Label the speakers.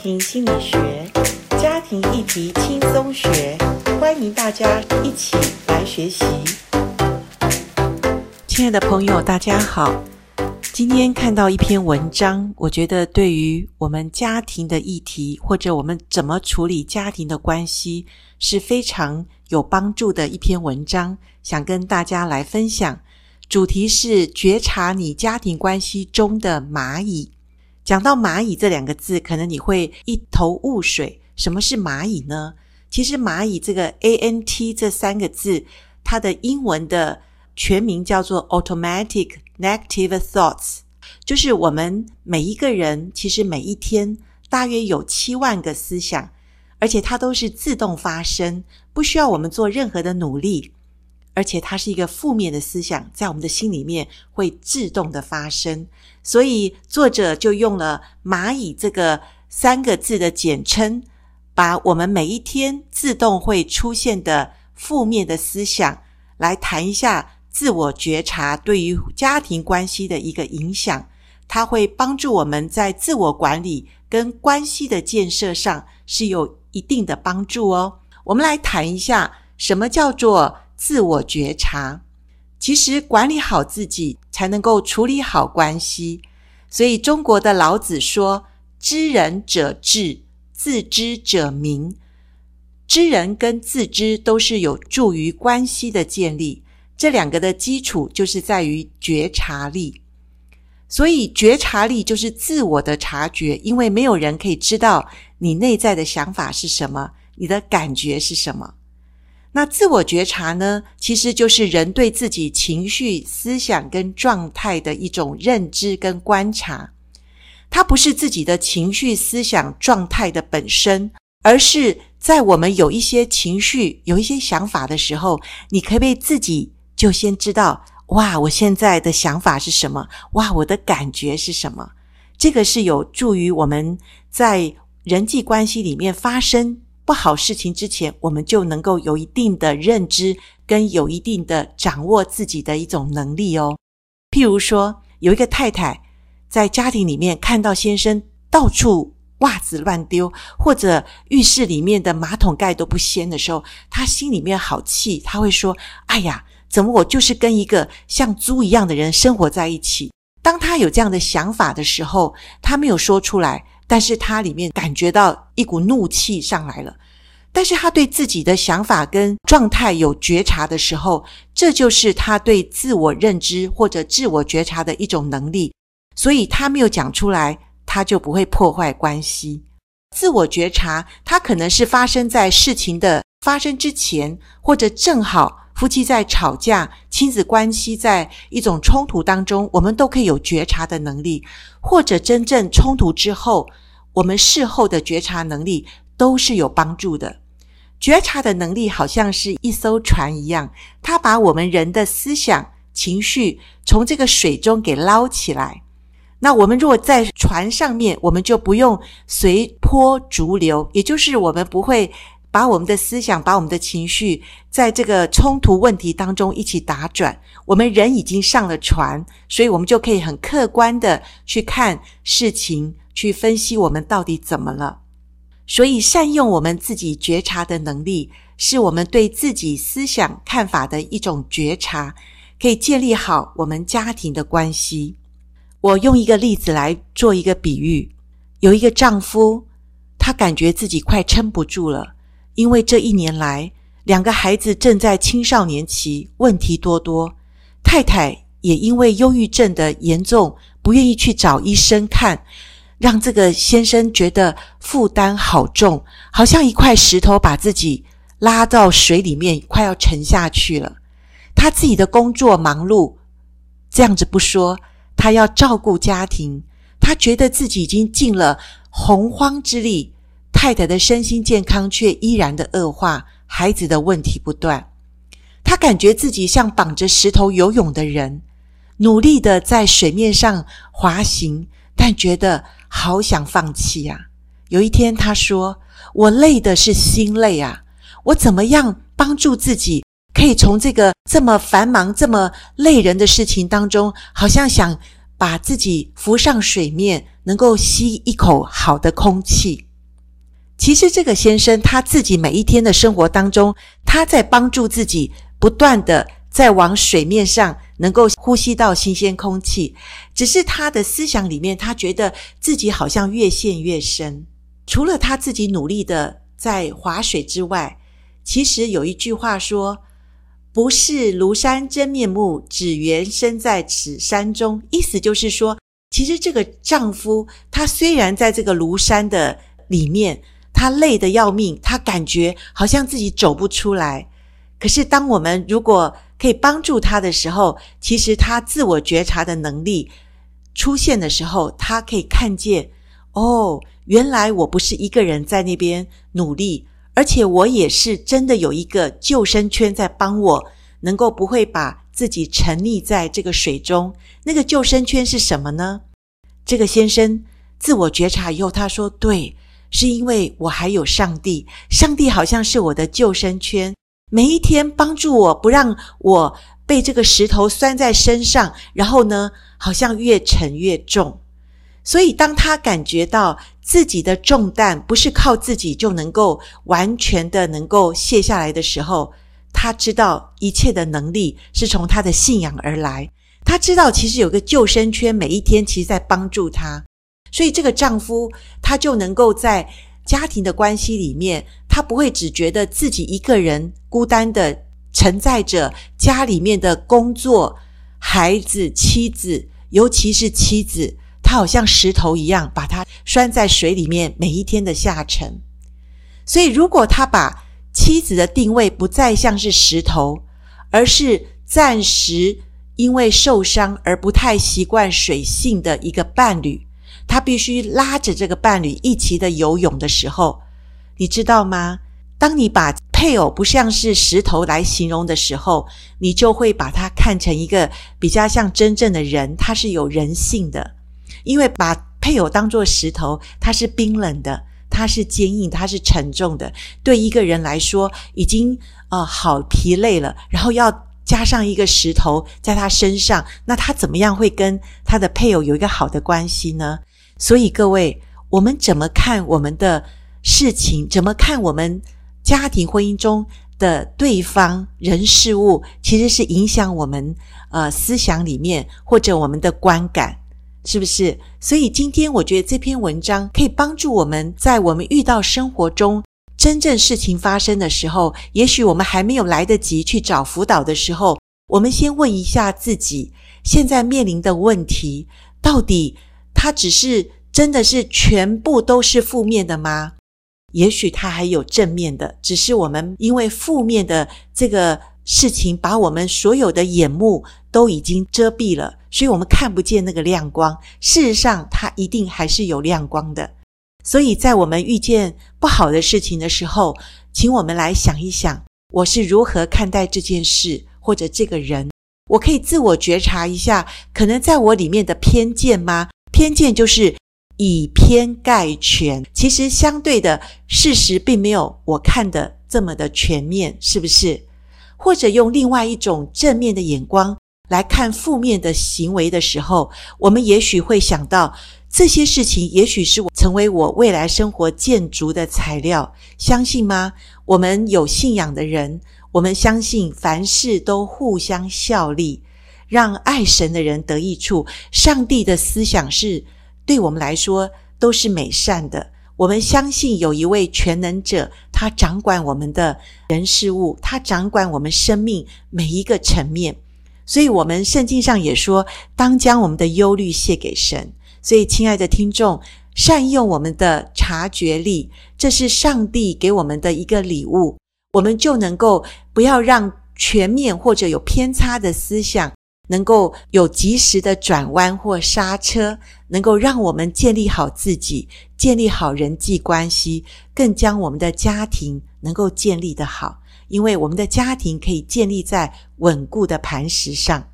Speaker 1: 庭心理学，家庭议题轻松学，欢迎大家一起来学习。亲爱的朋友，大家好。今天看到一篇文章，我觉得对于我们家庭的议题，或者我们怎么处理家庭的关系，是非常有帮助的一篇文章，想跟大家来分享。主题是觉察你家庭关系中的蚂蚁。讲到蚂蚁这两个字，可能你会一头雾水。什么是蚂蚁呢？其实蚂蚁这个 ANT 这三个字，它的英文的全名叫做 Automatic Negative Thoughts，就是我们每一个人其实每一天大约有七万个思想，而且它都是自动发生，不需要我们做任何的努力。而且它是一个负面的思想，在我们的心里面会自动的发生，所以作者就用了“蚂蚁”这个三个字的简称，把我们每一天自动会出现的负面的思想来谈一下自我觉察对于家庭关系的一个影响。它会帮助我们在自我管理跟关系的建设上是有一定的帮助哦。我们来谈一下什么叫做自我觉察，其实管理好自己才能够处理好关系。所以中国的老子说：“知人者智，自知者明。”知人跟自知都是有助于关系的建立。这两个的基础就是在于觉察力。所以觉察力就是自我的察觉，因为没有人可以知道你内在的想法是什么，你的感觉是什么。那自我觉察呢，其实就是人对自己情绪、思想跟状态的一种认知跟观察。它不是自己的情绪、思想、状态的本身，而是在我们有一些情绪、有一些想法的时候，你可不可以自己就先知道，哇，我现在的想法是什么？哇，我的感觉是什么？这个是有助于我们在人际关系里面发生不好事情之前，我们就能够有一定的认知，跟有一定的掌握自己的一种能力哦。譬如说，有一个太太在家庭里面看到先生到处袜子乱丢，或者浴室里面的马桶盖都不掀的时候，她心里面好气，她会说：“哎呀，怎么我就是跟一个像猪一样的人生活在一起？”当她有这样的想法的时候，她没有说出来。但是他里面感觉到一股怒气上来了，但是他对自己的想法跟状态有觉察的时候，这就是他对自我认知或者自我觉察的一种能力，所以他没有讲出来，他就不会破坏关系。自我觉察，它可能是发生在事情的发生之前，或者正好。夫妻在吵架，亲子关系在一种冲突当中，我们都可以有觉察的能力，或者真正冲突之后，我们事后的觉察能力都是有帮助的。觉察的能力好像是一艘船一样，它把我们人的思想、情绪从这个水中给捞起来。那我们如果在船上面，我们就不用随波逐流，也就是我们不会。把我们的思想，把我们的情绪，在这个冲突问题当中一起打转。我们人已经上了船，所以我们就可以很客观的去看事情，去分析我们到底怎么了。所以，善用我们自己觉察的能力，是我们对自己思想看法的一种觉察，可以建立好我们家庭的关系。我用一个例子来做一个比喻：有一个丈夫，他感觉自己快撑不住了。因为这一年来，两个孩子正在青少年期，问题多多。太太也因为忧郁症的严重，不愿意去找医生看，让这个先生觉得负担好重，好像一块石头把自己拉到水里面，快要沉下去了。他自己的工作忙碌，这样子不说，他要照顾家庭，他觉得自己已经尽了洪荒之力。太太的身心健康却依然的恶化，孩子的问题不断。他感觉自己像绑着石头游泳的人，努力的在水面上滑行，但觉得好想放弃呀。有一天，他说：“我累的是心累啊！我怎么样帮助自己，可以从这个这么繁忙、这么累人的事情当中，好像想把自己浮上水面，能够吸一口好的空气。”其实这个先生他自己每一天的生活当中，他在帮助自己，不断的在往水面上能够呼吸到新鲜空气。只是他的思想里面，他觉得自己好像越陷越深。除了他自己努力的在划水之外，其实有一句话说：“不识庐山真面目，只缘身在此山中。”意思就是说，其实这个丈夫他虽然在这个庐山的里面。他累得要命，他感觉好像自己走不出来。可是，当我们如果可以帮助他的时候，其实他自我觉察的能力出现的时候，他可以看见，哦，原来我不是一个人在那边努力，而且我也是真的有一个救生圈在帮我，能够不会把自己沉溺在这个水中。那个救生圈是什么呢？这个先生自我觉察以后，他说：“对。”是因为我还有上帝，上帝好像是我的救生圈，每一天帮助我，不让我被这个石头拴在身上，然后呢，好像越沉越重。所以，当他感觉到自己的重担不是靠自己就能够完全的能够卸下来的时候，他知道一切的能力是从他的信仰而来。他知道其实有个救生圈，每一天其实在帮助他。所以，这个丈夫他就能够在家庭的关系里面，他不会只觉得自己一个人孤单的承载着家里面的工作、孩子、妻子，尤其是妻子，他好像石头一样，把他拴在水里面，每一天的下沉。所以，如果他把妻子的定位不再像是石头，而是暂时因为受伤而不太习惯水性的一个伴侣。他必须拉着这个伴侣一起的游泳的时候，你知道吗？当你把配偶不像是石头来形容的时候，你就会把他看成一个比较像真正的人，他是有人性的。因为把配偶当作石头，他是冰冷的，他是坚硬，他是沉重的。对一个人来说，已经呃好疲累了，然后要加上一个石头在他身上，那他怎么样会跟他的配偶有一个好的关系呢？所以各位，我们怎么看我们的事情？怎么看我们家庭婚姻中的对方人事物？其实是影响我们呃思想里面或者我们的观感，是不是？所以今天我觉得这篇文章可以帮助我们在我们遇到生活中真正事情发生的时候，也许我们还没有来得及去找辅导的时候，我们先问一下自己，现在面临的问题到底。他只是真的是全部都是负面的吗？也许他还有正面的，只是我们因为负面的这个事情，把我们所有的眼目都已经遮蔽了，所以我们看不见那个亮光。事实上，它一定还是有亮光的。所以在我们遇见不好的事情的时候，请我们来想一想，我是如何看待这件事或者这个人？我可以自我觉察一下，可能在我里面的偏见吗？偏见就是以偏概全，其实相对的事实并没有我看的这么的全面，是不是？或者用另外一种正面的眼光来看负面的行为的时候，我们也许会想到这些事情，也许是我成为我未来生活建筑的材料，相信吗？我们有信仰的人，我们相信凡事都互相效力。让爱神的人得益处。上帝的思想是对我们来说都是美善的。我们相信有一位全能者，他掌管我们的人事物，他掌管我们生命每一个层面。所以，我们圣经上也说，当将我们的忧虑卸给神。所以，亲爱的听众，善用我们的察觉力，这是上帝给我们的一个礼物，我们就能够不要让全面或者有偏差的思想。能够有及时的转弯或刹车，能够让我们建立好自己，建立好人际关系，更将我们的家庭能够建立的好，因为我们的家庭可以建立在稳固的磐石上。